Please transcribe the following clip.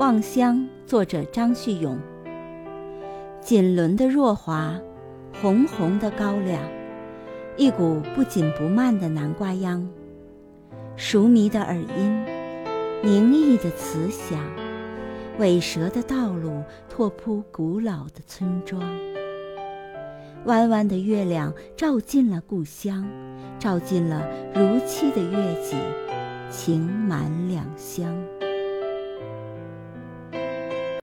《望乡》作者张旭勇。锦纶的若华，红红的高粱，一股不紧不慢的南瓜秧，熟迷的耳音，凝毅的慈祥，尾蛇的道路拓扑古老的村庄。弯弯的月亮照进了故乡，照进了如期的月季，情满两乡。